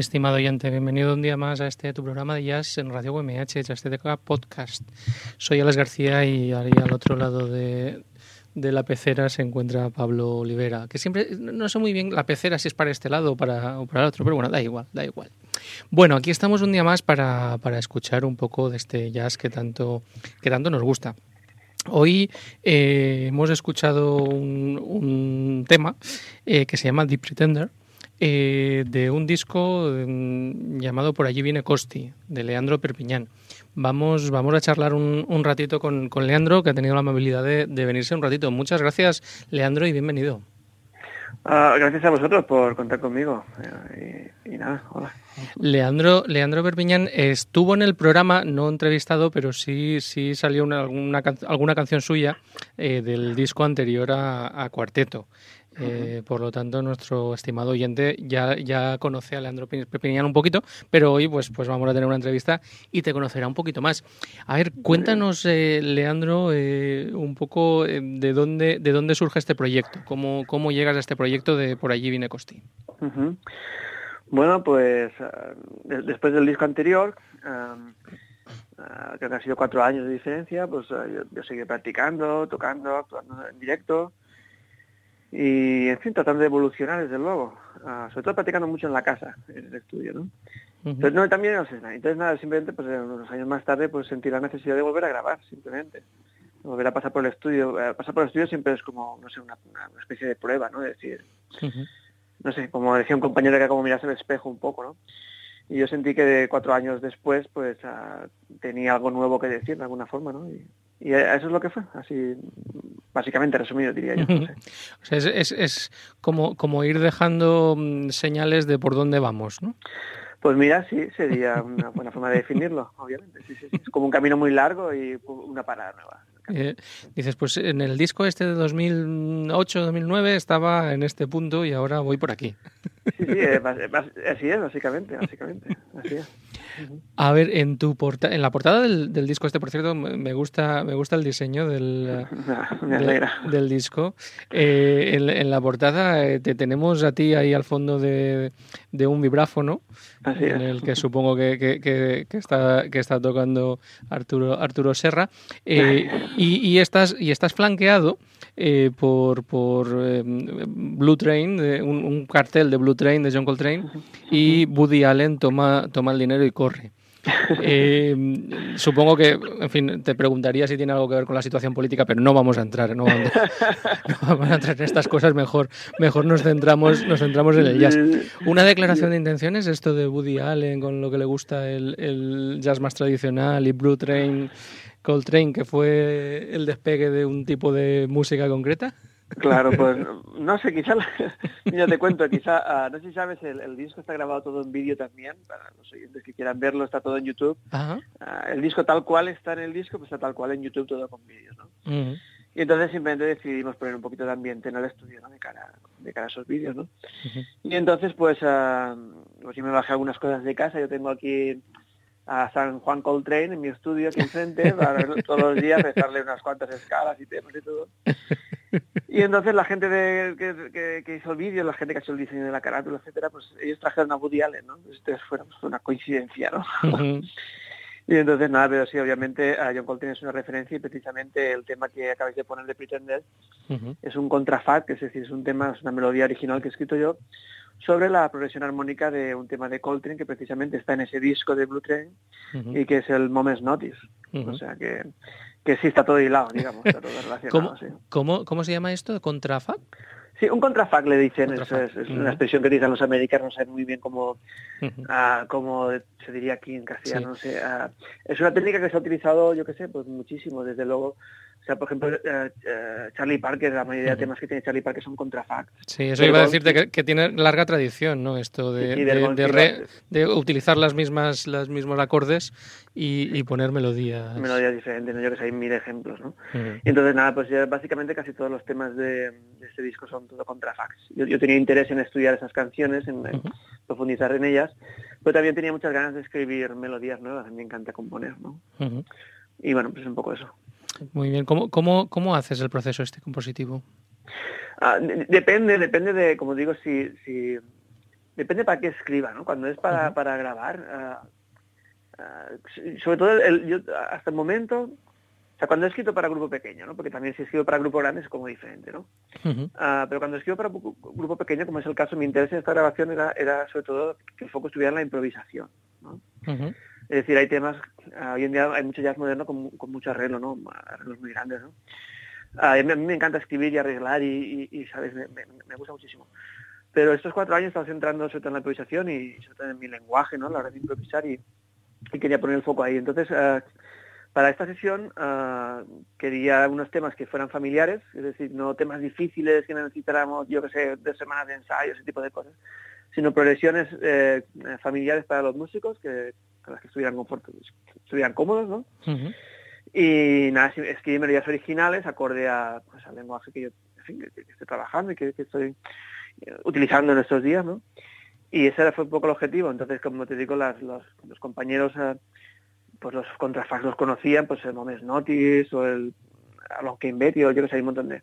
Estimado oyente, bienvenido un día más a este tu programa de jazz en Radio UMH, Jazzteca Podcast. Soy Alex García y ahí al otro lado de, de la pecera se encuentra Pablo Olivera, que siempre no sé muy bien la pecera si es para este lado o para, o para el otro, pero bueno, da igual, da igual. Bueno, aquí estamos un día más para, escuchar un poco de este jazz que tanto, que tanto nos gusta. Hoy eh, hemos escuchado un, un tema eh, que se llama The Pretender, eh, de un disco mm, llamado Por allí viene Costi, de Leandro Perpiñán. Vamos, vamos a charlar un, un ratito con, con, Leandro, que ha tenido la amabilidad de, de, venirse un ratito. Muchas gracias, Leandro, y bienvenido. Uh, gracias a vosotros por contar conmigo. Eh, y, y, nada, hola. Leandro, Leandro Perpiñán estuvo en el programa, no entrevistado, pero sí, sí salió una, alguna, alguna canción suya eh, del disco anterior a, a Cuarteto. Eh, por lo tanto, nuestro estimado oyente ya, ya conoce a Leandro Pepiñán un poquito, pero hoy pues, pues vamos a tener una entrevista y te conocerá un poquito más. A ver, cuéntanos, eh, Leandro, eh, un poco eh, de dónde de dónde surge este proyecto, cómo, cómo llegas a este proyecto de Por allí viene Costi. Uh -huh. Bueno, pues uh, de después del disco anterior, um, uh, que han sido cuatro años de diferencia, pues yo, yo seguí practicando, tocando, actuando en directo y en fin tratando de evolucionar desde luego. Uh, sobre todo practicando mucho en la casa en el estudio no uh -huh. entonces no también no sé nada. Entonces nada simplemente pues unos años más tarde pues sentí la necesidad de volver a grabar simplemente. Volver a pasar por el estudio. Eh, pasar por el estudio siempre es como no sé una, especie de prueba no es decir uh -huh. no sé como decía un compañero que era como mirarse al espejo un poco no y yo sentí que de cuatro años después pues uh, tenía algo nuevo que decir de alguna forma no y, y eso es lo que fue, así básicamente resumido diría yo. No sé. o sea, es, es, es, como, como ir dejando mm, señales de por dónde vamos, ¿no? Pues mira, sí, sería una buena forma de definirlo, obviamente. Sí, sí, sí. Es como un camino muy largo y una parada nueva. Eh, dices, pues en el disco este de 2008-2009 estaba en este punto y ahora voy por aquí. Sí, sí, eh, así es, básicamente, básicamente. Así es. A ver, en tu porta en la portada del, del, disco este, por cierto, me gusta, me gusta el diseño del, me de, del disco. Eh, en, en, la portada eh, te tenemos a ti ahí al fondo de, de un vibráfono, Así en el que supongo que, que, que, que, está, que está tocando Arturo, Arturo Serra. Eh, y, y, estás, y estás flanqueado eh, por, por eh, Blue Train, de, un, un, cartel de Blue Train de John Coltrane, y Woody Allen toma, toma el dinero y corre. Eh, supongo que, en fin, te preguntaría si tiene algo que ver con la situación política, pero no vamos a entrar, no vamos, no vamos a entrar en estas cosas. Mejor, mejor nos centramos, nos centramos en el jazz. Una declaración de intenciones, esto de Woody Allen con lo que le gusta el, el jazz más tradicional y Blue Train, Coltrane, que fue el despegue de un tipo de música concreta. Claro, pues no sé, quizá, ya te cuento, quizá, uh, no sé si sabes, el, el, disco está grabado todo en vídeo también, para los oyentes que quieran verlo, está todo en YouTube. Uh, el disco tal cual está en el disco, pues está tal cual en YouTube, todo con vídeos, ¿no? Uh -huh. Y entonces simplemente decidimos poner un poquito de ambiente en el estudio, ¿no? De cara, de cara a esos vídeos, ¿no? Y entonces, pues, pues yo me bajé algunas cosas de casa, yo tengo aquí a San Juan Coltrane en mi estudio aquí enfrente para todos los días rezarle unas cuantas escalas y temas y todo. Y entonces la gente de, que, que, que, hizo el vídeo, la gente que ha hecho el diseño de la carátula, etcétera, pues ellos trajeron a Woody Allen, ¿no? Entonces fue una coincidencia, ¿no? Uh -huh. y entonces nada, pero sí, obviamente a John Coltrane es una referencia y precisamente el tema que acabáis de poner de Pretender uh -huh. es un contrafat, que es decir, es un tema, es una melodía original que he escrito yo, sobre la progresión armónica de un tema de Coltrane que precisamente está en ese disco de Blue Train uh -huh. y que es el Moments Notice. Uh -huh. O sea que, que sí está todo hilado, digamos, está todo relacionado. ¿Cómo, sí. ¿cómo, ¿Cómo se llama esto? ¿Contrafac? Sí, un contrafac le dicen, contrafac. Es, es, uh -huh. una expresión que dicen los americanos, no saben muy bien cómo, uh, cómo se diría aquí en castellano. Sí. No sé, es una técnica que se ha utilizado, yo qué sé, pues muchísimo, desde luego o sea, por ejemplo, uh, uh, Charlie Parker, la mayoría de temas que tiene Charlie Parker son contrafacts. Sí, eso iba a decirte que, que, tiene larga tradición, ¿no? Esto de, sí, de, de, re, de, utilizar las mismas, los mismos acordes y, y, poner melodías. Melodías diferentes, ¿no? Yo que sé, hay mil ejemplos, ¿no? Uh -huh. Y entonces, nada, pues ya básicamente casi todos los temas de, de este disco son todo contrafacts. Yo, yo, tenía interés en estudiar esas canciones, en, en uh -huh. profundizar en ellas, pero también tenía muchas ganas de escribir melodías nuevas, me encanta componer, ¿no? Y bueno, pues un poco eso. Muy bien. ¿Cómo, cómo, cómo haces el proceso este compositivo? Ah, depende, depende de, como digo, si, si depende para qué escriba, ¿no? Cuando es para, para grabar, ah, sobre todo el, yo, hasta el momento, o sea, cuando he escrito para grupo pequeño, ¿no? Porque también si escribo para grupo grande es como diferente, ¿no? Ah, pero cuando escribo para grupo pequeño, como es el caso, mi interés en esta grabación era, era sobre todo que el foco estuviera en la improvisación, ¿no? Es decir, hay temas, hoy en día hay mucho jazz moderno con, mucho arreglo, ¿no? Arreglos muy grandes, ¿no? a mí me encanta escribir y arreglar y, ¿sabes? Me, gusta muchísimo. Pero estos cuatro años he estado centrando sobre todo en la improvisación y sobre todo en mi lenguaje, ¿no? La hora de improvisar y, quería poner el foco ahí. Entonces, eh, para esta sesión quería unos temas que fueran familiares, es decir, no temas difíciles que necesitáramos, yo que sé, de semanas de ensayo, ese tipo de cosas, sino progresiones eh, familiares para los músicos, que, para las que estuvieran, estuvieran cómodos, ¿no? Y nada, escribí melodías originales acorde a, pues, al lenguaje que yo estoy trabajando y que, estoy eh, utilizando en estos días, ¿no? Y ese fue un poco el objetivo. Entonces, como te digo, las, los, compañeros, eh, pues los contrafax los conocían, pues el Momes Notice o el Alon Betty o yo que sé, hay un montón de...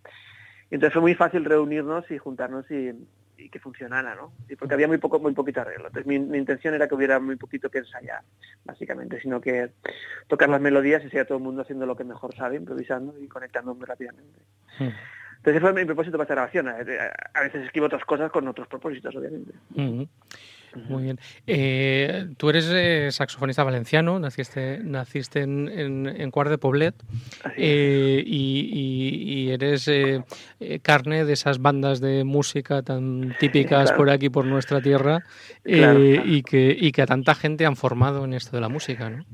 Y entonces fue muy fácil reunirnos y juntarnos y, y que funcionara, ¿no? Y porque había muy poco, muy poquito arreglo. Entonces mi, intención era que hubiera muy poquito que ensayar, básicamente, sino que tocar las melodías y sea todo el mundo haciendo lo que mejor sabe, improvisando y conectando muy rápidamente. Hmm. Entonces fue mi propósito para esta grabación. A veces escribo otras cosas con otros propósitos, obviamente. Hmm. Muy bien. Eh, tú eres eh, saxofonista valenciano, naciste, naciste en, en, Cuart de Poblet eh, y, eres carne de esas bandas de música tan típicas por aquí, por nuestra tierra, y, que, y que a tanta gente han formado en esto de la música, ¿no?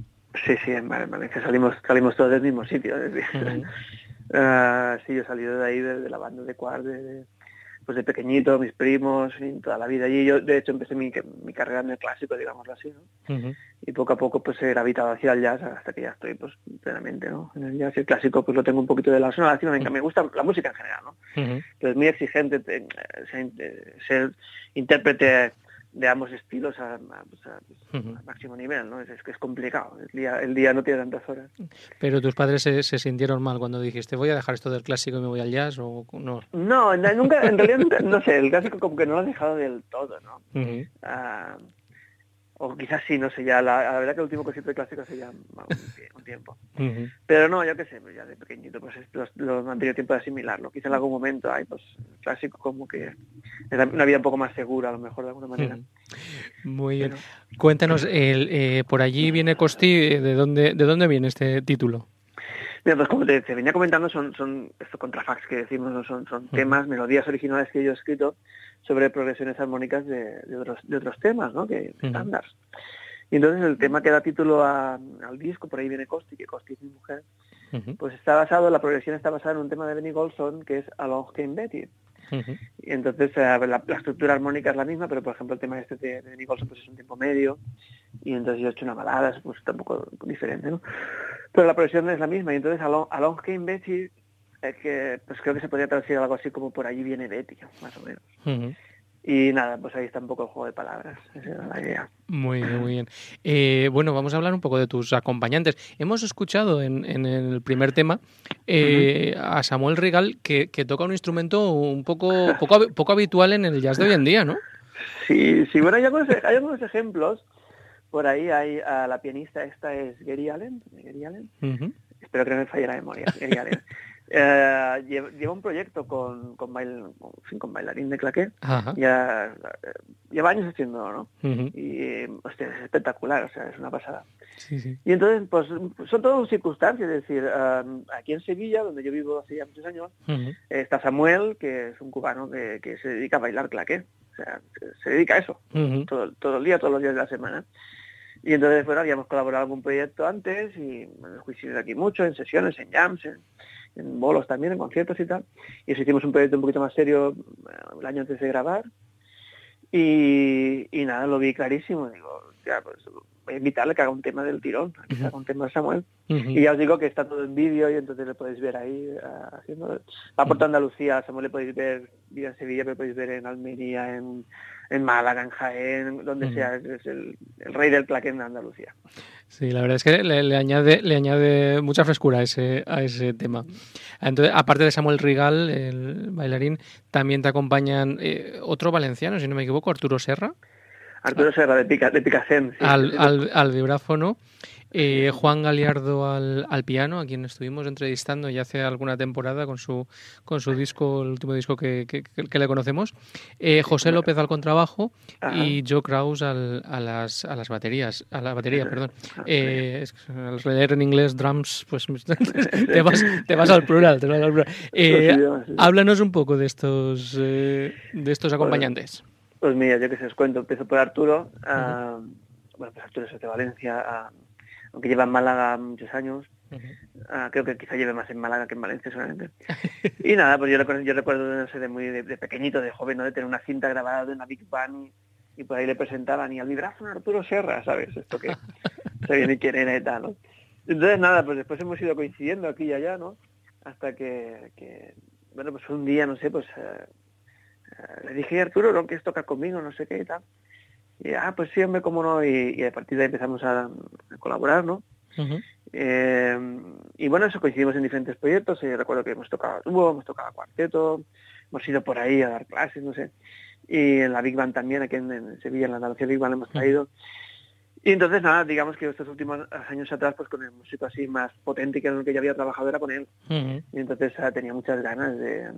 Sí, sí, en Valencia salimos, salimos todos del mismo sitio. Ah, sí, yo salido de ahí, de, la banda de Cuart, de pues de pequeñito, mis primos, y toda la vida allí. Yo, de hecho, empecé mi, mi carrera en el clásico, digámoslo así, ¿no? Y poco a poco, pues he gravitado hacia el jazz hasta que ya estoy, pues, plenamente, ¿no? En el jazz y el clásico, pues lo tengo un poquito de la zona me, me gusta la música en general, ¿no? Pero es muy exigente eh, ser, ser intérprete de ambos estilos a, pues, máximo nivel, ¿no? Es, que es complicado, el día, el día no tiene tantas horas. Pero tus padres se, sintieron mal cuando dijiste, voy a dejar esto del clásico y me voy al jazz, o no? No, nunca, en realidad no sé, el clásico como que no lo has dejado del todo, ¿no? O quizás sí, no sé, ya la, la verdad que el último concierto de clásico se llama un, tiempo. Pero no, yo qué sé, pues ya de pequeñito pues lo, han tenido tiempo de asimilarlo. Quizá en algún momento hay pues clásico como que es una vida un poco más segura a lo mejor de alguna manera. Muy bien. Cuéntanos, el, eh, por allí viene Costi, eh, ¿de dónde, ¿de dónde viene este título? Mira, pues como te, venía comentando, son, son estos contrafax que decimos, son, son temas, melodías originales que yo he escrito sobre progresiones armónicas de, de, otros, de otros temas, ¿no? Que estándares. Y entonces el tema que da título al disco, por ahí viene Costi, que Costi es mi mujer, pues está basado, la progresión está basada en un tema de Benny Golson que es Along Came Betty. Y entonces eh, la, estructura armónica es la misma, pero por ejemplo el tema este de, Benny Golson pues es un tiempo medio, y entonces yo he hecho una balada, pues está un poco diferente, ¿no? Pero la progresión es la misma, y entonces Along, Along Came Betty es que pues creo que se podría traducir algo así como por allí viene Betty, más o menos. Y nada, pues ahí está un poco el juego de palabras, esa era la idea. Muy bien, muy bien. Eh, bueno, vamos a hablar un poco de tus acompañantes. Hemos escuchado en, en el primer tema eh, a Samuel Rigal que, que, toca un instrumento un poco, poco, poco habitual en el jazz de hoy en día, ¿no? Sí, sí, bueno, hay algunos, hay algunos ejemplos. Por ahí hay a la pianista, esta es Gary Allen, Gary Allen. Espero que no me falle la memoria, Gary Allen. Eh, lleva, un proyecto con, con, con bailarín de claqué. Ya, eh, lleva años haciendo, ¿no? Y hostia, es espectacular, o sea, es una pasada. Y entonces, pues son todas circunstancias, es decir, aquí en Sevilla, donde yo vivo hace ya muchos años, está Samuel, que es un cubano que, que, se dedica a bailar claqué. O sea, se, dedica a eso, todo, todo el día, todos los días de la semana. Y entonces, bueno, habíamos colaborado en un proyecto antes y bueno, coincidimos aquí mucho, en sesiones, en jams, en, en bolos también, en conciertos y tal. Y eso hicimos un proyecto un poquito más serio eh, el año antes de grabar. Y, y nada, lo vi clarísimo. Digo, ya, pues invitarle que haga un tema del tirón, que haga un tema de Samuel. Y ya os digo que está todo en vídeo y entonces le podéis ver ahí uh, haciendo... Va por Andalucía, Samuel le podéis ver, en Sevilla, pero podéis ver en Almería, en, en Málaga, en Jaén, donde sea, es el, el, rey del claquén de Andalucía. Sí, la verdad es que le, añade, le añade mucha frescura a ese, a ese tema. Entonces, aparte de Samuel Rigal, el bailarín, también te acompañan eh, otro valenciano, si no me equivoco, Arturo Serra. Arturo Serra de, Pica, de Picasen. al, al, al, vibráfono. Eh, Juan Galiardo al, al, piano, a quien estuvimos entrevistando ya hace alguna temporada con su, con su disco, el último disco que, que, que le conocemos. Eh, José López al contrabajo Ajá. y Joe Kraus al, a, las, a las baterías, a la batería, perdón. Eh, al leer en inglés drums, pues te vas, te vas al plural. Te vas al plural. Eh, háblanos un poco de estos, eh, de estos acompañantes. Pues, mira, yo que se os cuento, empiezo por Arturo. Uh -huh. uh, bueno, pues Arturo es de Valencia. Uh, aunque lleva en Málaga muchos años. -huh. uh, creo que quizá lleve más en Málaga que en Valencia solamente. y nada, pues yo recuerdo, yo recuerdo no sé, de muy de, de, pequeñito, de joven, ¿no? de tener una cinta grabada de una Big Bang y, y por ahí le presentaban y al vibráfono Arturo Serra, ¿sabes? Esto que sabía ni quién era y tal, ¿no? Entonces nada, pues después hemos ido coincidiendo aquí y allá, ¿no? Hasta que, que bueno, pues un día, no sé, pues uh, le dije, Arturo, ¿no quieres tocar conmigo? No sé qué y tal. Y, ah, pues sí, hombre, cómo no, y, y a partir de ahí empezamos a, a colaborar, ¿no? Uh -huh. eh, y bueno, eso coincidimos en diferentes proyectos, y recuerdo que hemos tocado dúo, hemos tocado cuarteto, hemos ido por ahí a dar clases, no sé, y en la Big Band también, aquí en, en Sevilla, en la Andalucía Big Band hemos traído. Uh -huh. Y entonces, nada, digamos que estos últimos años atrás, pues con el músico así más potente que en el que ya había trabajado era con él. Uh -huh. Y entonces uh, tenía muchas ganas de,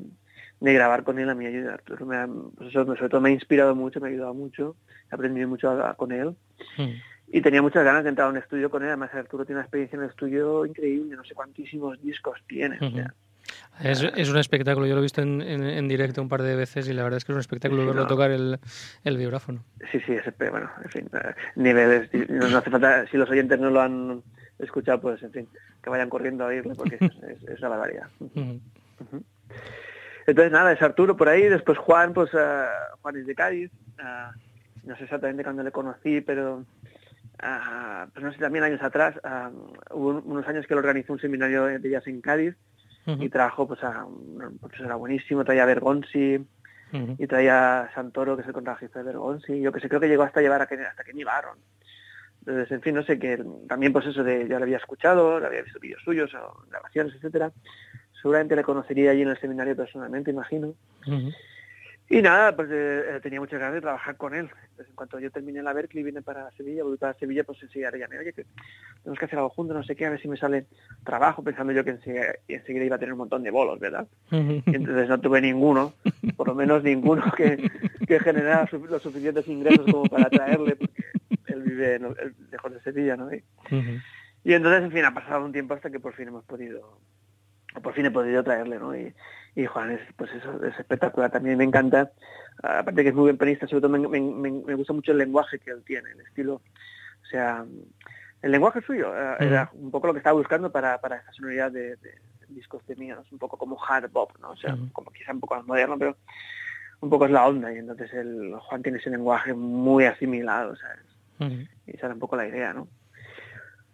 de grabar con él a mí. Arturo me ha, pues eso, sobre todo me ha inspirado mucho, me ha ayudado mucho, he aprendido mucho a, a, con él. Mm. Y tenía muchas ganas de entrar a un estudio con él. Además, Arturo tiene una experiencia en el estudio increíble, no sé cuantísimos discos tiene. Uh -huh. o sea, es, es, un espectáculo, yo lo he visto en, en, en, directo un par de veces y la verdad es que es un espectáculo sí, verlo no. tocar el, el vibráfono. Sí, sí, es, bueno, en fin, eh, niveles, no, no hace falta, si los oyentes no lo han escuchado, pues en fin, que vayan corriendo a oírlo porque es, es, es una barbaridad. Uh -huh. Uh -huh. Entonces, nada, es Arturo por ahí, después Juan, pues uh, Juan es de Cádiz, uh, no sé exactamente cuándo le conocí, pero uh, pues no sé, también años atrás, hubo unos años que él organizó un seminario de jazz en Cádiz -huh. y trajo pues a un profesor era buenísimo, traía a Bergonzi, -huh. y traía a Santoro, que es el contrabajista de Bergonzi, yo que sé, creo que llegó hasta llevar a que, hasta que me llevaron. Entonces, en fin, no sé, que también pues eso de, ya lo había escuchado, lo había visto vídeos suyos o grabaciones, etcétera seguramente le conocería allí en el seminario personalmente, imagino. Uh -huh. Y nada, pues eh, tenía muchas ganas de trabajar con él. Entonces, en cuanto yo terminé la Berkeley, vine para Sevilla, volví para Sevilla, pues enseguida le llamé, oye, que tenemos que hacer algo juntos, no sé qué, a ver si me sale trabajo, pensando yo que enseguida, enseguida iba a tener un montón de bolos, ¿verdad? Y entonces no tuve ninguno, por lo menos ninguno que, que generara su, los suficientes ingresos como para traerle, porque él vive él, lejos de Sevilla, ¿no? Y, uh -huh. y entonces, en fin, ha pasado un tiempo hasta que por fin hemos podido por fin he podido traerle, ¿no? Y, y Juan es, pues eso, es espectacular, también me encanta, aparte que es muy buen pianista, sobre todo me, me, me, gusta mucho el lenguaje que él tiene, el estilo, o sea, el lenguaje suyo, uh, era un poco lo que estaba buscando para, para esta sonoridad de, de, discos de míos, un poco como hard bop, ¿no? O sea, uh -huh. como quizá un poco más moderno, pero un poco es la onda, y entonces el Juan tiene ese lenguaje muy asimilado, ¿sabes? Uh -huh. Y esa era un poco la idea, ¿no?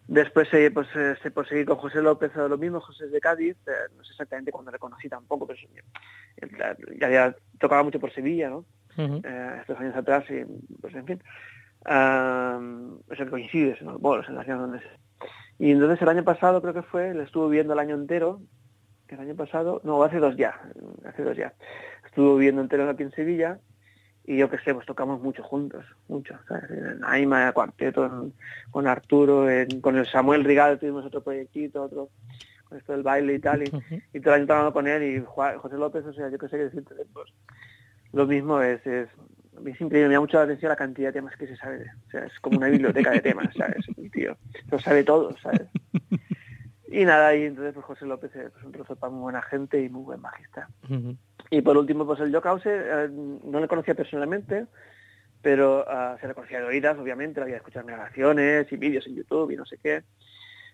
Después eh, pues, eh, se por seguir con José López lo mismo, José de Cádiz, eh, no sé exactamente cuándo le conocí tampoco, pero ya había tocado mucho por Sevilla, ¿no? Uh -huh. estos años atrás, y pues en fin, eso coincide en los bolos, en las donde Y entonces el año pasado creo que fue, le estuvo viendo el año entero, el año pasado, no, hace dos ya, hace dos ya, estuvo viendo entero aquí en Sevilla, y yo que sé, pues tocamos mucho juntos, mucho, ¿sabes? En Aima, cuarteto, en, con Arturo, en, con el Samuel Rigal tuvimos otro proyectito, otro, con esto del baile y tal, y, uh -huh. y todo el año trabajando con él, y Juan, José López, o sea, yo que sé qué decirte, pues lo mismo es, es, a mí siempre me da mucho la atención la cantidad de temas que se sabe, o sea, es como una biblioteca de temas, ¿sabes? El tío, lo sabe todo, ¿sabes? Y nada, y entonces pues José López es pues, un trozo para muy buena gente y muy buen. Uh -huh. Y por último, pues el Joe Krause, eh, no le conocía personalmente, pero uh, se le conocía de oídas, obviamente, había escuchado grabaciones y vídeos en YouTube y no sé qué.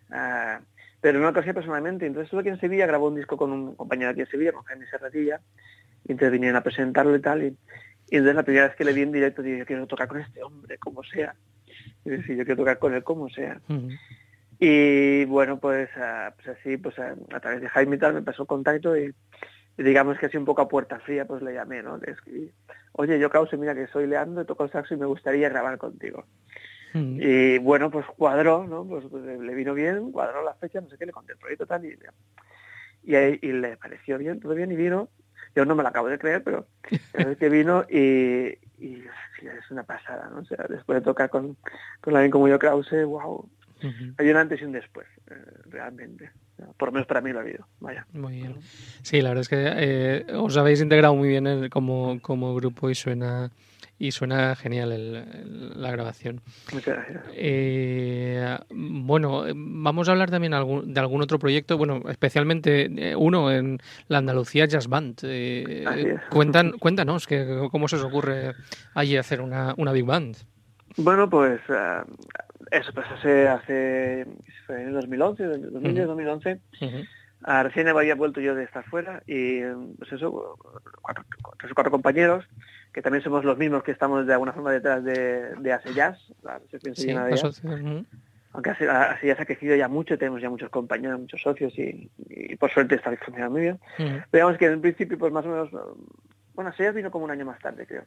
Uh, pero no le conocía personalmente. Entonces estuve aquí en Sevilla, grabó un disco con un compañero aquí en Sevilla, con Jaime Serratilla, y entonces vinieron a presentarlo y tal. Y, y entonces la primera vez que le vi en directo dije, yo quiero tocar con este hombre, como sea. Y dije, yo quiero tocar con él, como sea. Uh -huh. Y bueno, pues, uh, pues así, pues uh, a través de Jaime y tal me pasó contacto y, y, digamos que así un poco a puerta fría pues le llamé, ¿no? Le escribí, oye, yo Cause, mira que soy Leandro, toco el saxo y me gustaría grabar contigo. Mm. Y bueno, pues cuadró, ¿no? Pues, pues, le vino bien, cuadró la fecha, no sé qué, le conté el proyecto tal y, y, y le pareció bien, todo bien y vino. Yo no me lo acabo de creer, pero es que vino y, y es una pasada, ¿no? O sea, después de tocar con, con alguien como yo, Krause, wow, hay un antes y un después, eh, realmente. Por lo menos para mí lo ha habido. Vaya. Muy bien. Sí, la verdad es que eh, os habéis integrado muy bien como, como grupo y suena y suena genial el, la grabación. Muchas gracias. Eh, bueno, vamos a hablar también de algún otro proyecto, bueno, especialmente uno en la Andalucía Jazz Band. cuentan, cuéntanos que, cómo se os ocurre allí hacer una, una big band. Bueno, pues eso pues hace, hace fue en el 2011, 2010, 2011. recién había vuelto yo de estar fuera y pues eso, cuatro, tres o cuatro compañeros, que también somos los mismos que estamos de alguna forma detrás de, de Ace Jazz, sí, aunque Ace, Jazz ha crecido ya mucho, tenemos ya muchos compañeros, muchos socios y, por suerte está funcionando muy bien. Pero digamos que en principio pues más o menos, bueno, Ace Jazz vino como un año más tarde creo.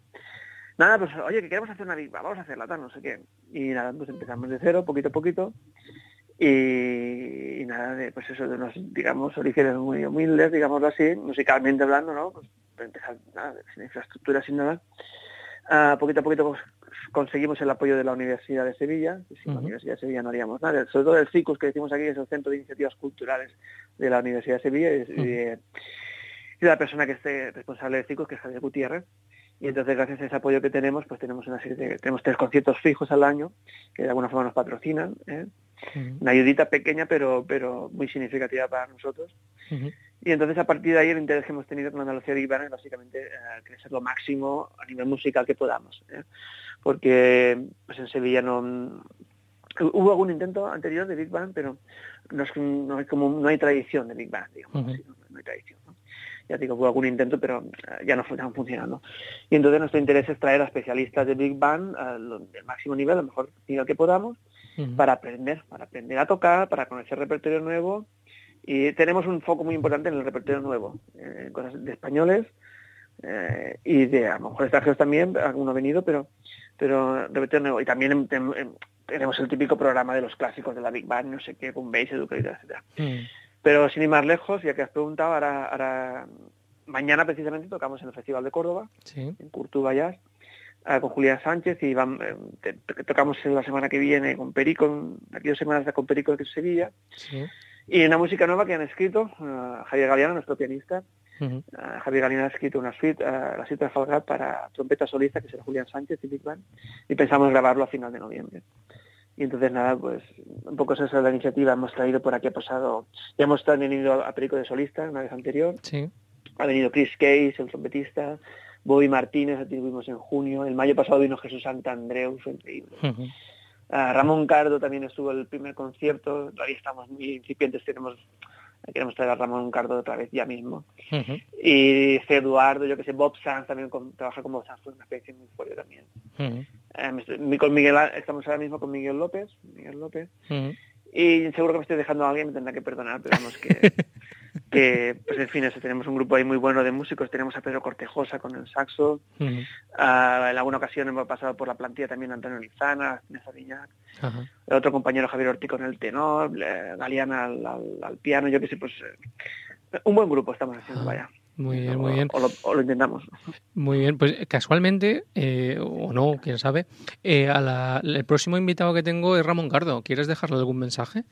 Nada, pues oye, que queremos hacer una Big vamos a hacerla, tal, no sé qué. Y nada, pues empezamos de cero, poquito a poquito. Y, nada, de, pues eso, de unos, digamos, orígenes muy humildes, digámoslo así, musicalmente hablando, ¿no? Pues empezar nada, sin infraestructura, sin nada. Uh, poquito a poquito pues, conseguimos el apoyo de la Universidad de Sevilla, y sin la Universidad de Sevilla no haríamos nada. Sobre todo el CICUS que decimos aquí es el Centro de Iniciativas Culturales de la Universidad de Sevilla y, y, y la persona que esté responsable de CICUS, que es Javier Gutiérrez, y entonces gracias a ese apoyo que tenemos pues tenemos una serie de, tenemos tres conciertos fijos al año que de alguna forma nos patrocinan ¿eh? una ayudita pequeña pero pero muy significativa para nosotros. Y entonces a partir de ahí el interés que hemos tenido con Andalucía Big Band es básicamente eh, crecer lo máximo a nivel musical que podamos ¿eh? porque pues en Sevilla no hubo algún intento anterior de Big Band pero no es no hay como no hay tradición de Big Band digamos no hay tradición ya digo, hubo algún intento, pero eh, ya no están funcionando. Y entonces nuestro interés es traer a especialistas de Big Band al máximo nivel, al mejor nivel que podamos, para aprender, para aprender a tocar, para conocer repertorio nuevo. Y tenemos un foco muy importante en el repertorio nuevo, eh, cosas de españoles eh, y de a lo mejor extranjeros también, alguno ha venido, pero pero repertorio nuevo. Y también tenemos el típico programa de los clásicos de la Big Band, no sé qué, con bass, educativa, etcétera. Pero sin ir más lejos, ya que has preguntado, ahora, mañana precisamente tocamos en el Festival de Córdoba, en Curtuba Jazz, eh, con Julián Sánchez y van, eh, tocamos la semana que viene con Perico, aquí dos semanas con Perico de Sevilla. Y una música nueva que han escrito, uh, Javier Galeano, nuestro pianista. Javier Galeano ha escrito una suite, la suite de Falgat para trompeta solista, que será Julián Sánchez y Big Band, y pensamos grabarlo a final de noviembre. Y entonces nada, pues un poco esa es la iniciativa. Hemos traído por aquí, ha pasado, ya hemos también ido a Perico de Solista una vez anterior. Sí. Ha venido Chris Case, el trompetista, Bobby Martínez, tuvimos en junio. El mayo pasado vino Jesús Santandreu, fue increíble. Ramón Cardo también estuvo el primer concierto, todavía estamos muy incipientes, tenemos queremos traer a Ramón Cardo otra vez ya mismo. Y C. Eduardo, yo que sé, Bob Sanz también trabaja con Bob Sanz, fue una especie muy fuerte también. Eh, con Miguel, estamos ahora mismo con Miguel López, Miguel López. Y seguro que me estoy dejando a alguien, me tendrá que perdonar, pero vamos que, que pues en fin, eso, tenemos un grupo ahí muy bueno de músicos, tenemos a Pedro Cortejosa con el saxo, en alguna ocasión hemos pasado por la plantilla también Antonio Lizana, Viñac, el otro compañero Javier Ortiz con el tenor, Galeana al, piano, yo que sé, pues eh, un buen grupo estamos haciendo, vaya. Muy bien, muy bien. O lo, intentamos. Muy bien, pues casualmente, eh, o no, quién sabe, eh, el próximo invitado que tengo es Ramón Cardo. ¿Quieres dejarle algún mensaje?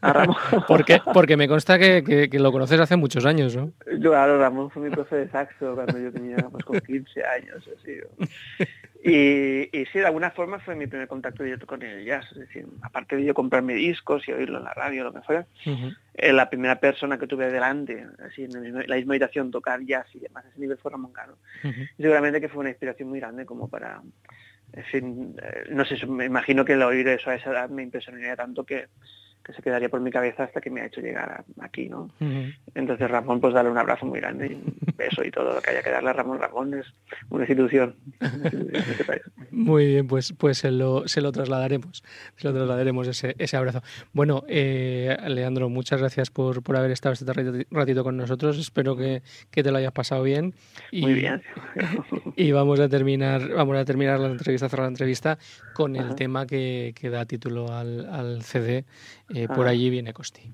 A Ramón. porque, porque me consta que, lo conoces hace muchos años, ¿no? Claro, Ramón fue mi profe de saxo cuando yo tenía pues, con 15 años. Así. Y, y sí, de alguna forma fue mi primer contacto directo con el jazz. Es decir, aparte de yo comprarme discos y oírlo en la radio, lo que fuera, eh, la primera persona que tuve delante, así en la misma habitación, tocar jazz y demás, ese nivel fue Ramón Caro. seguramente que fue una inspiración muy grande como para... En fin, eh, no sé, me imagino que el oír eso a esa edad me impresionaría tanto que, que se quedaría por mi cabeza hasta que me ha hecho llegar aquí, ¿no? Entonces Ramón, pues darle un abrazo muy grande y un beso y todo lo que haya que darle a Ramón. Ramón es una institución. Este muy bien, pues, pues se, lo, se lo trasladaremos, se lo trasladaremos ese, ese abrazo. Bueno, eh, Leandro, muchas gracias por, por haber estado este ratito con nosotros. Espero que, que te lo hayas pasado bien. Y, muy bien. y vamos a terminar, vamos a terminar la entrevista, cerrar la entrevista con el tema que, que da título al, al CD eh, por ah. allí viene Costi.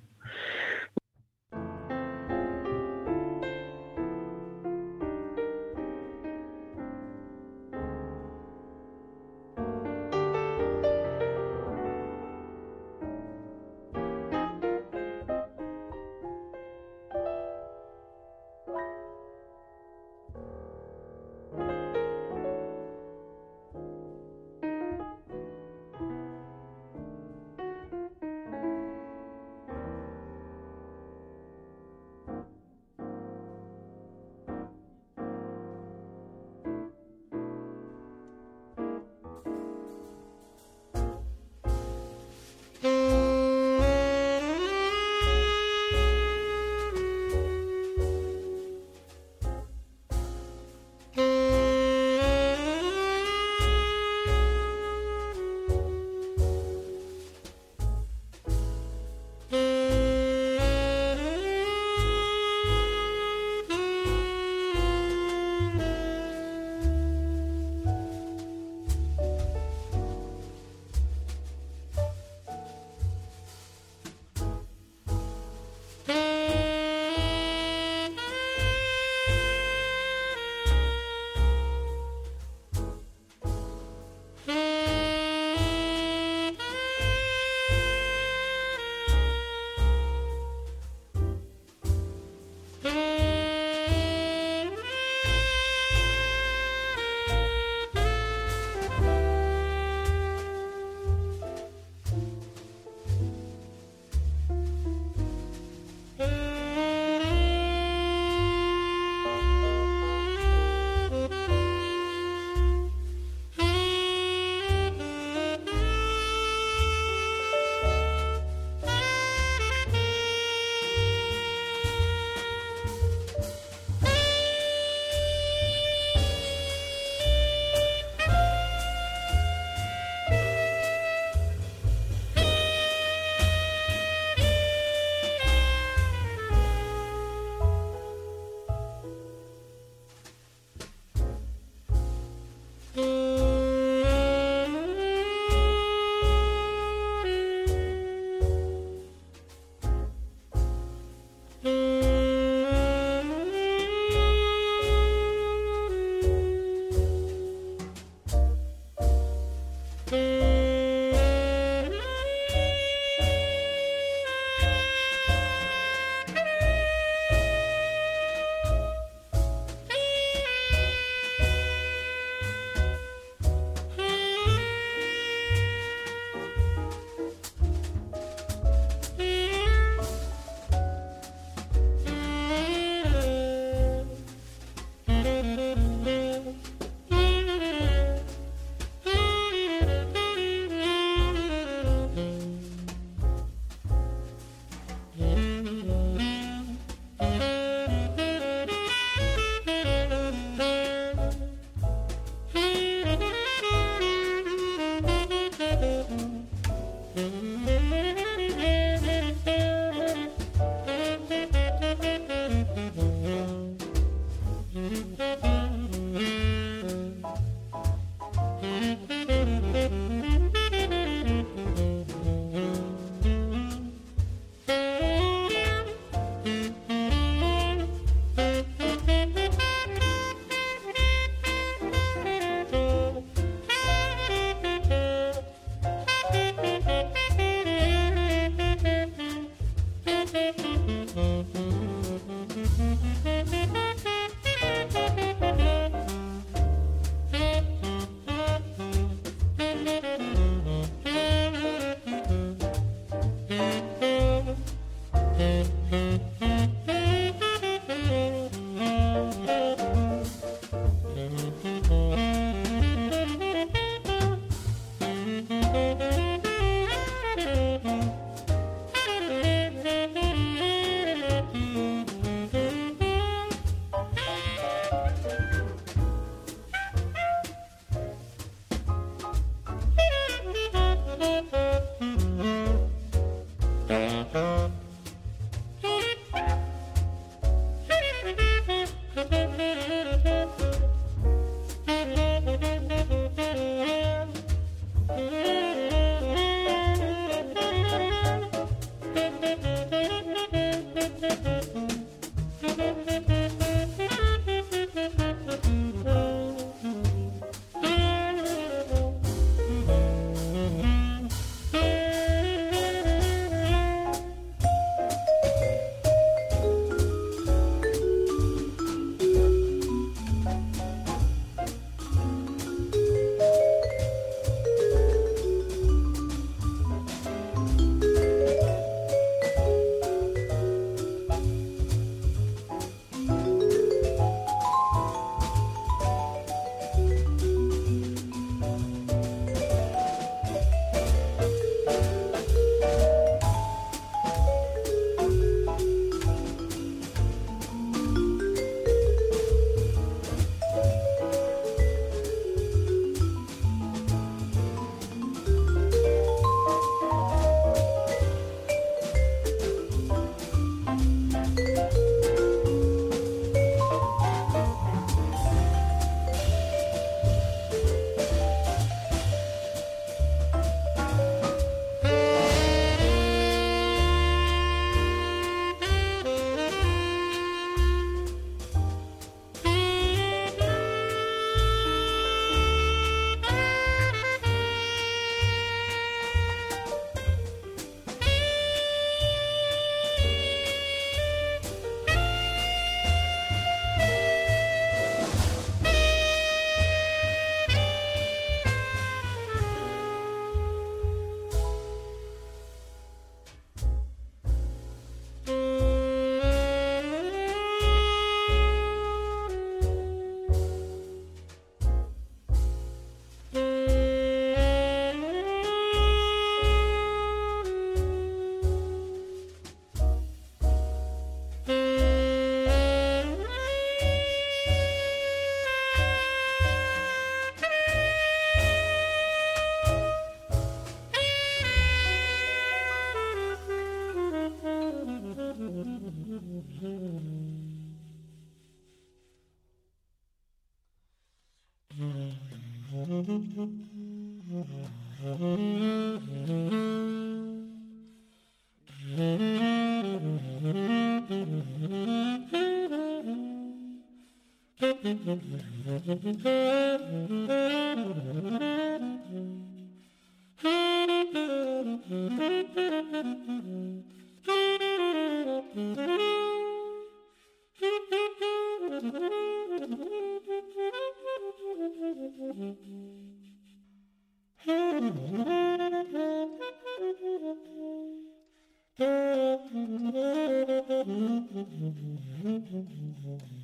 Mm-hmm.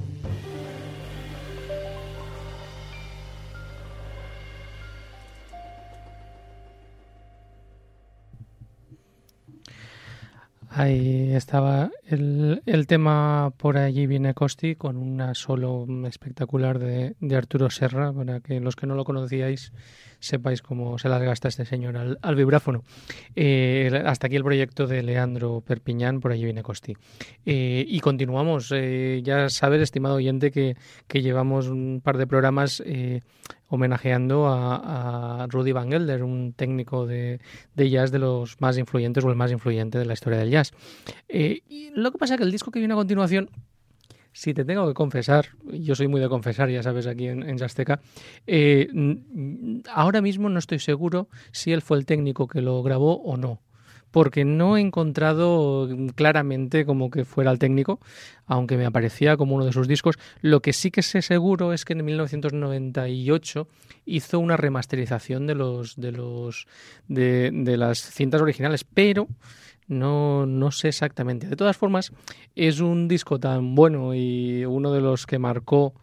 Ahí estaba el, el, tema Por allí viene Costi con una solo espectacular de, de, Arturo Serra, para que los que no lo conocíais sepáis cómo se las gasta este señor al, al vibráfono. Eh, hasta aquí el proyecto de Leandro Perpiñán, Por allí viene Costi. Eh, y continuamos. Eh, ya sabes, estimado oyente, que, que, llevamos un par de programas homenajeando a, a, Rudy Van Gelder, un técnico de, de, jazz de los más influyentes o el más influyente de la historia del jazz. Y lo que pasa es que el disco que viene a continuación, si te tengo que confesar, yo soy muy de confesar, ya sabes, aquí en, en eh, ahora mismo no estoy seguro si él fue el técnico que lo grabó o no porque no he encontrado claramente como que fuera el técnico, aunque me aparecía como uno de sus discos. Lo que sí que sé seguro es que en 1998 hizo una remasterización de los de los de, de las cintas originales, pero no, no sé exactamente. De todas formas, es un disco tan bueno y uno de los que marcó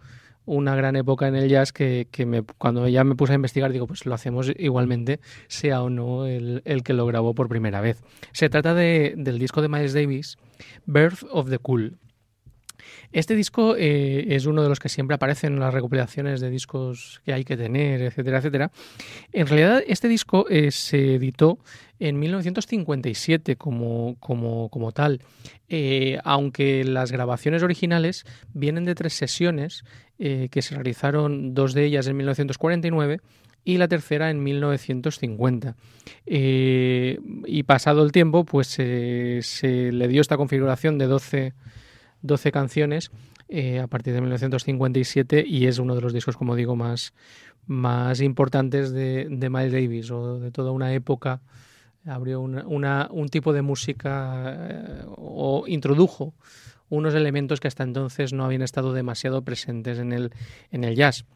una gran época en el jazz que, me, cuando ya me puse a investigar digo, pues lo hacemos igualmente, sea o no el, el que lo grabó por primera vez. Se trata de, del disco de Miles Davis, Birth of the Cool. Este disco eh, es uno de los que siempre aparecen en las recopilaciones de discos que hay que tener, etcétera, etcétera. En realidad, este disco eh, se editó en 1957 como, como, como tal, eh, aunque las grabaciones originales vienen de tres sesiones eh, que se realizaron, dos de ellas en 1949 y la tercera en 1950. Eh, y pasado el tiempo, pues se le dio esta configuración de 12 12 canciones eh, a partir de 1957 y es uno de los discos, como digo, más, más importantes de, de Miles Davis o de toda una época. Abrió una, una, un tipo de música eh, o introdujo unos elementos que hasta entonces no habían estado demasiado presentes en el, en el jazz.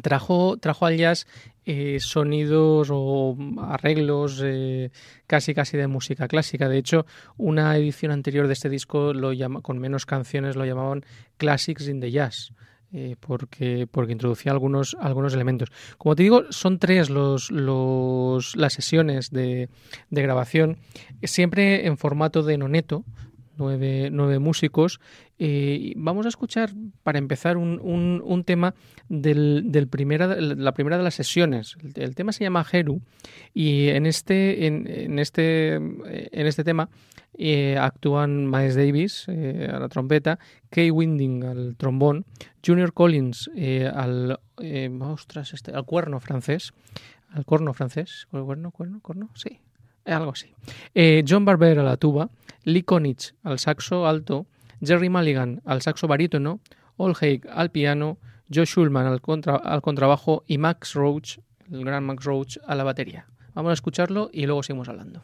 Trajo, trajo al jazz eh, sonidos o arreglos eh, casi casi de música clásica. De hecho, una edición anterior de este disco lo llama, con menos canciones lo llamaban Classics in the Jazz. Eh, porque, porque introducía algunos, algunos elementos. Como te digo, son tres los, los, las sesiones de, de grabación, siempre en formato de noneto, nueve, nueve músicos. Eh, vamos a escuchar, para empezar, un, un, tema del, del primera, la primera de las sesiones. El, tema se llama Jeru y en este, en, en este, en este tema eh, actúan Miles Davis eh, a la trompeta, Kay Winding al trombón, Junior Collins eh, al, ostras, este, al cuerno francés, al corno francés, cuerno, cuerno, corno, sí, algo así. Eh, John Barber a la tuba, Lee Konitz al saxo alto, Jerry Mulligan al saxo barítono, Ol Haig al piano, Joe Schulman al, contra, al contrabajo y Max Roach, el gran Max Roach, a la batería. Vamos a escucharlo y luego seguimos hablando.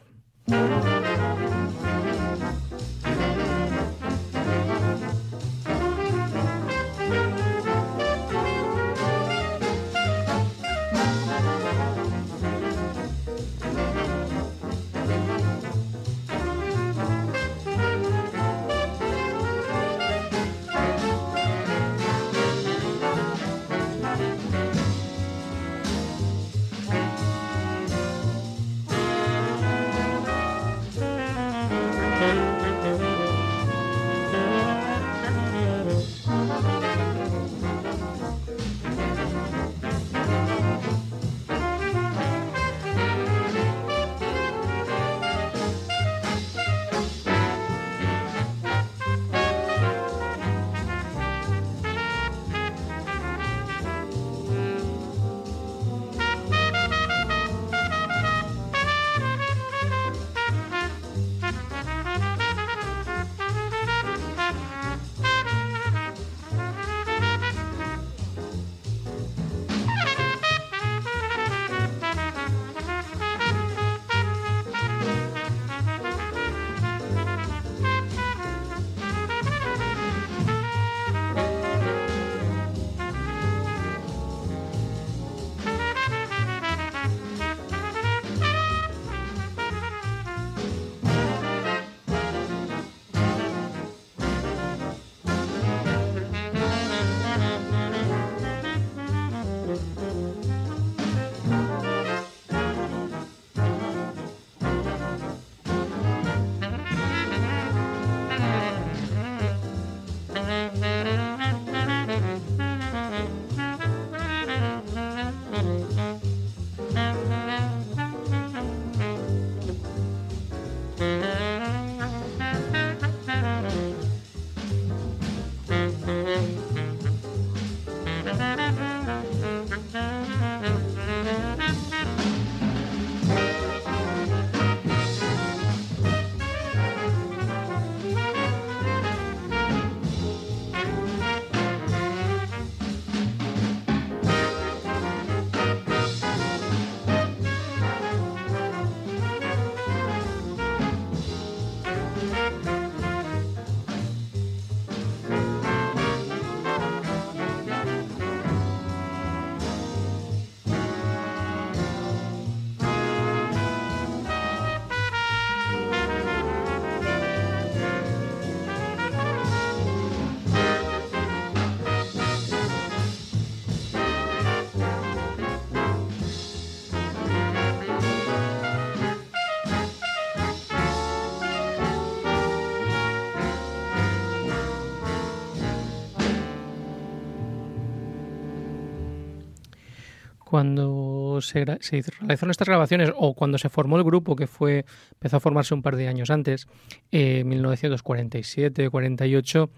Cuando se, se, realizaron estas grabaciones o cuando se formó el grupo, que fue empezó a formarse un par de años antes, eh, 1947, 48,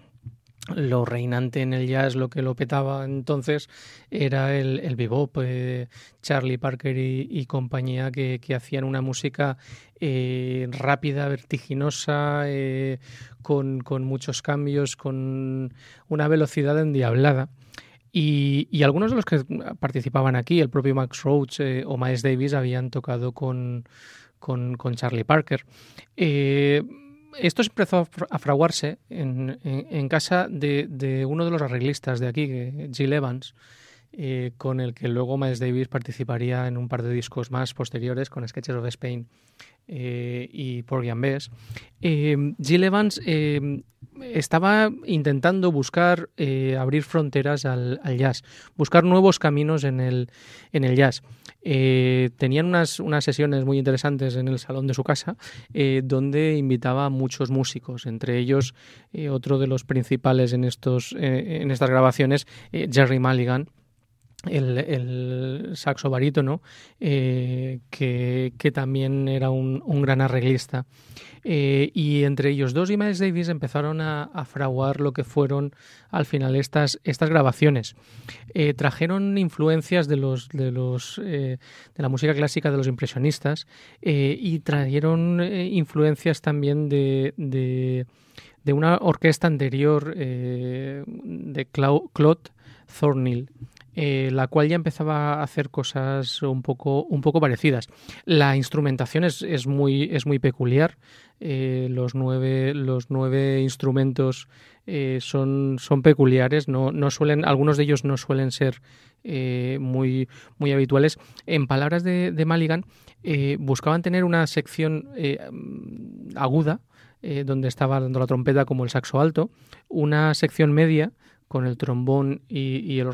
lo reinante en el jazz, lo que lo petaba entonces, era el, el bebop, eh, Charlie Parker y, compañía, que, hacían una música eh, rápida, vertiginosa, eh, con, con, muchos cambios, con una velocidad endiablada. Y, y, algunos de los que participaban aquí, el propio Max Roach o Miles Davis, habían tocado con, con, Charlie Parker. Esto empezó a fraguarse en, en, casa de, de, uno de los arreglistas de aquí, Jill Evans, eh, con el que luego Miles Davis participaría en un par de discos más posteriores con Sketches of Spain eh, y Porgy and Bess. Eh, Evans estaba intentando buscar abrir fronteras al, jazz, buscar nuevos caminos en el, en el jazz. tenían unas, unas sesiones muy interesantes en el salón de su casa donde invitaba a muchos músicos, entre ellos otro de los principales en, estos, en estas grabaciones, Jerry Mulligan el, saxo barítono, eh, que, también era un, gran arreglista. Eh, y entre ellos dos y Miles Davis empezaron a, fraguar lo que fueron al final estas, grabaciones. Eh, trajeron influencias de, los, de, los, de la música clásica de los impresionistas y trajeron influencias también de, de, de, una orquesta anterior de Claude Thornhill. Eh, la cual ya empezaba a hacer cosas un poco, un poco parecidas. La instrumentación es, es muy, es muy peculiar. Eh, los, nueve, los nueve instrumentos eh, son, son peculiares, no, no suelen, algunos de ellos no suelen ser muy, muy habituales. En palabras de, de Maligan, buscaban tener una sección aguda, donde estaba dando la trompeta como el saxo alto, una sección media con el trombón y, el,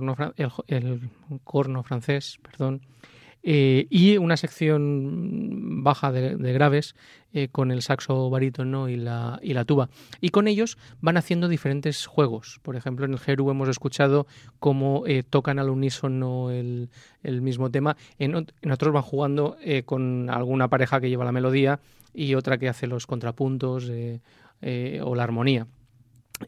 el, corno francés, perdón, eh, y una sección baja de, graves eh, con el saxo barítono y la, y la tuba. Y con ellos van haciendo diferentes juegos. Por ejemplo, en el Jeru hemos escuchado cómo eh, tocan al unísono el, el mismo tema. En, en, otros van jugando con alguna pareja que lleva la melodía y otra que hace los contrapuntos o la armonía.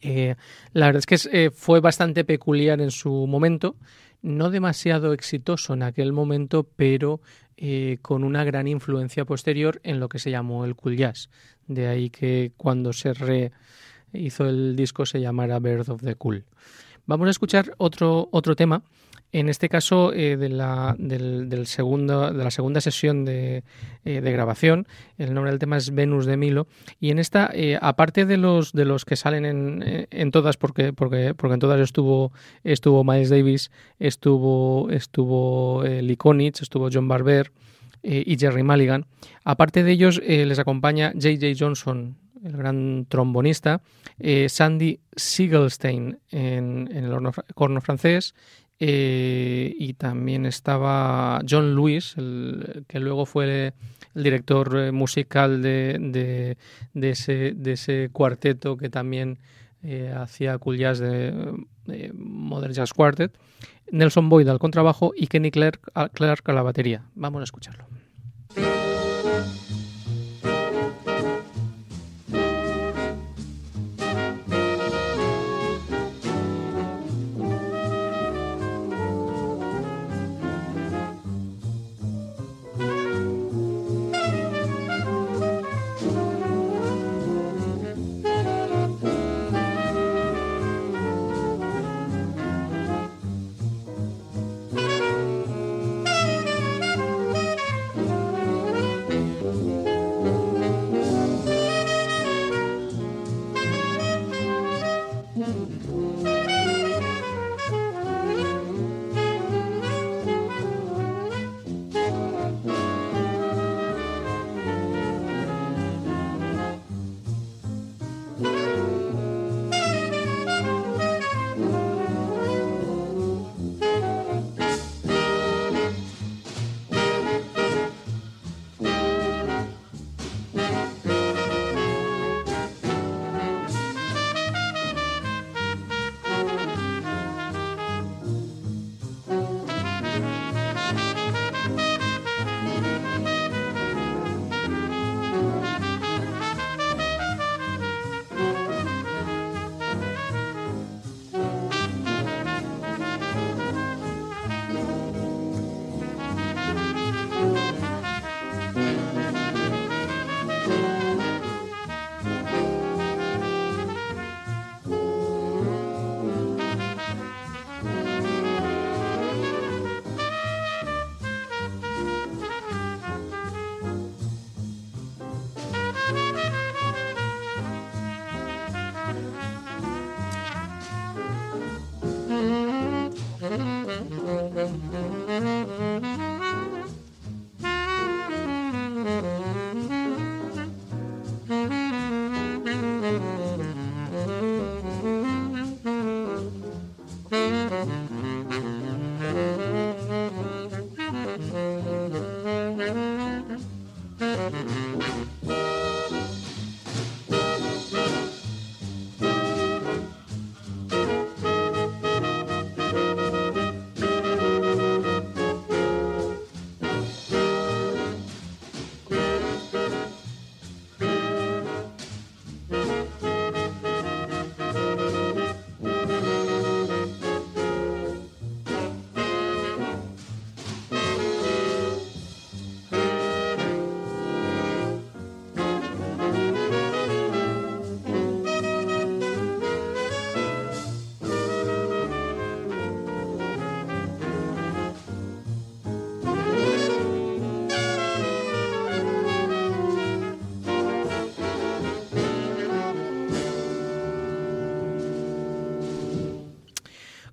Eh, la verdad es que eh, fue bastante peculiar en su momento, no demasiado exitoso en aquel momento, pero eh, con una gran influencia posterior en lo que se llamó el cool jazz. De ahí que cuando se re hizo el disco se llamara Birth of the Cool. Vamos a escuchar otro, otro tema en este caso, eh, de, la, del, segundo, de la segunda sesión de, eh, de, grabación, el nombre del tema es Venus de Milo. Y en esta, eh, aparte de los, de los que salen en, en todas, porque, porque, porque en todas estuvo, estuvo Miles Davis, estuvo, estuvo Lee Konitz, estuvo John Barber y Jerry Mulligan. Aparte de ellos, les acompaña J.J. Johnson, el gran trombonista, Sandy Siegelstein en, en el horno, corno francés, eh, y también estaba John Lewis, que luego fue el director eh, musical de, de, ese, de ese cuarteto que también eh, hacía cool jazz de, Modern Jazz Quartet, Nelson Boyd al contrabajo y Kenny Clark a la batería. Vamos a escucharlo.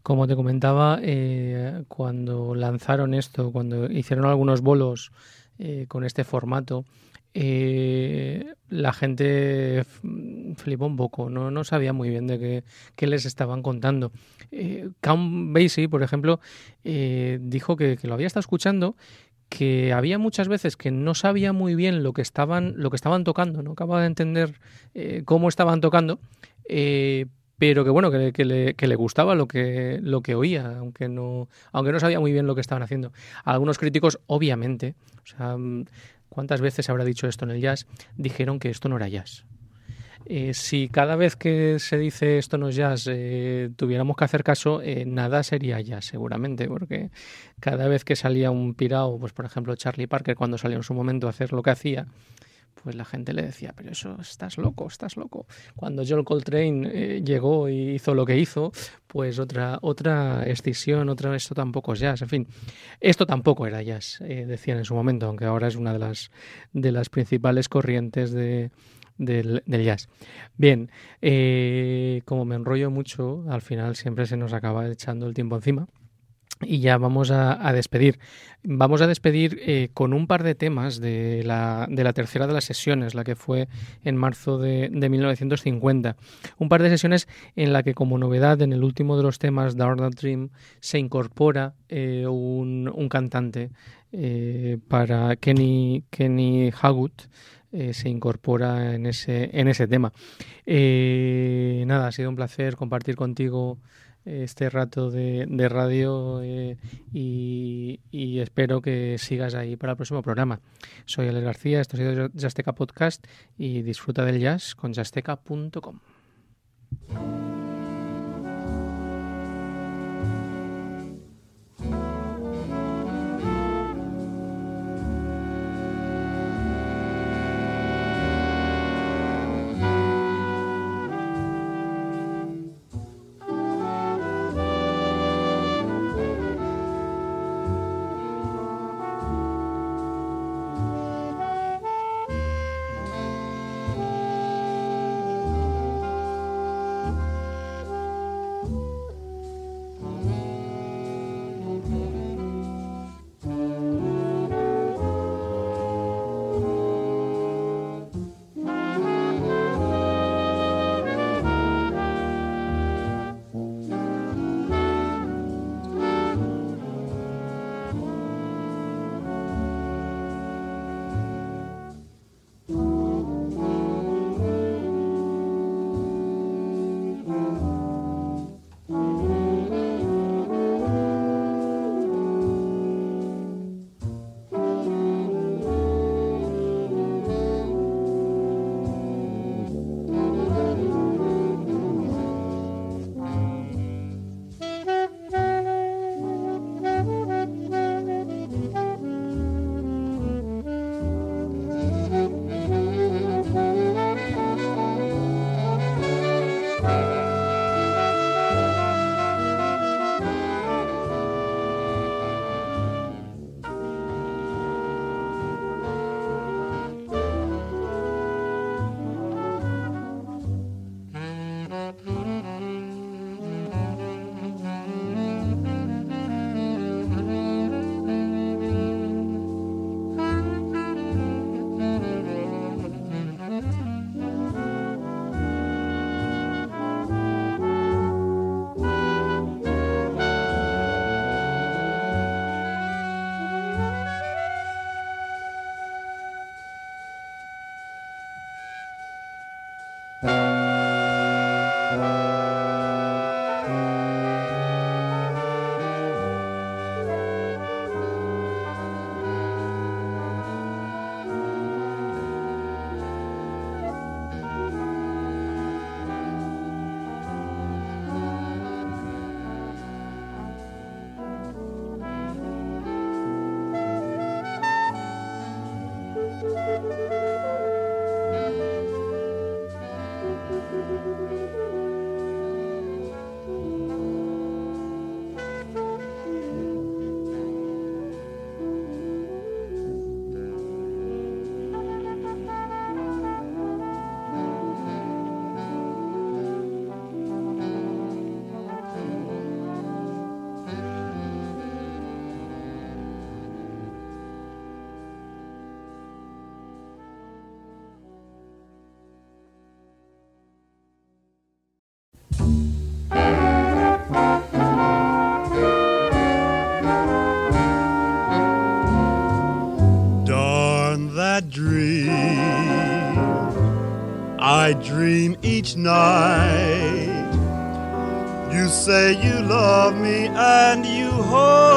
Como te comentaba, eh, cuando lanzaron esto, cuando hicieron algunos bolos eh, con este formato, eh, la gente flipó un poco, no, no sabía muy bien de qué, les estaban contando. Count Basie, por ejemplo, dijo que, lo había estado escuchando que había muchas veces que no sabía muy bien lo que estaban, lo que estaban tocando, no acababa de entender cómo estaban tocando, pero que bueno, que, le, que, le, gustaba lo que, lo que oía, aunque no, aunque no sabía muy bien lo que estaban haciendo. algunos críticos, obviamente, o sea, ¿cuántas veces habrá dicho esto en el jazz? Dijeron que esto no era jazz. Eh, si cada vez que se dice esto no es jazz eh, tuviéramos que hacer caso, eh, nada sería jazz seguramente, porque cada vez que salía un pirao, pues por ejemplo Charlie Parker cuando salió en su momento a hacer lo que hacía, pues la gente le decía, pero eso estás loco, estás loco. Cuando John Coltrane eh, llegó y hizo lo que hizo, pues otra, otra escisión, otra, esto tampoco es jazz, en fin, esto tampoco era jazz, eh, decían en su momento, aunque ahora es una de las, de las principales corrientes de, del, jazz. Bien, eh, como me enrollo mucho, al final siempre se nos acaba echando el tiempo encima y ya vamos a, despedir. Vamos a despedir eh, con un par de temas de la, de la, tercera de las sesiones, la que fue en marzo de, de 1950. Un par de sesiones en la que como novedad en el último de los temas, Dark Dream, se incorpora eh, un, un, cantante eh, para Kenny, Kenny Hagut. se incorpora en ese, en ese tema. nada, ha sido un placer compartir contigo este rato de, radio eh, y, y, espero que sigas ahí para el próximo programa. Soy Alex García, esto ha sido Jazzteca Podcast y disfruta del jazz con jazzteca.com. I dream each night. You say you love me and you hold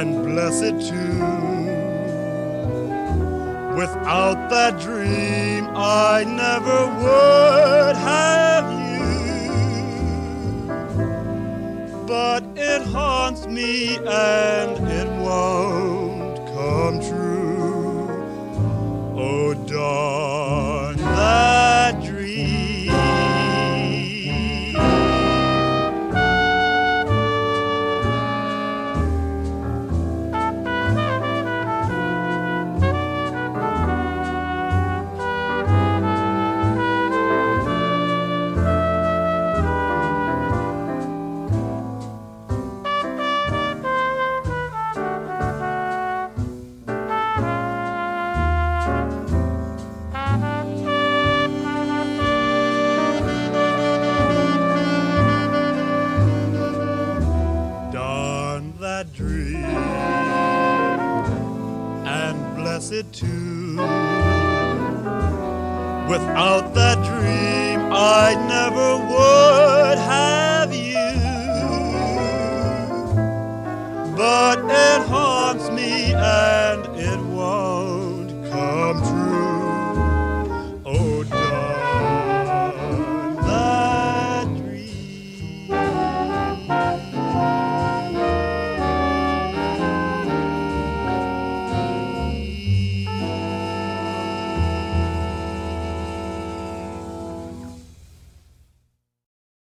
and blessed too. Without that dream, I never would have you. But it haunts me and it won't.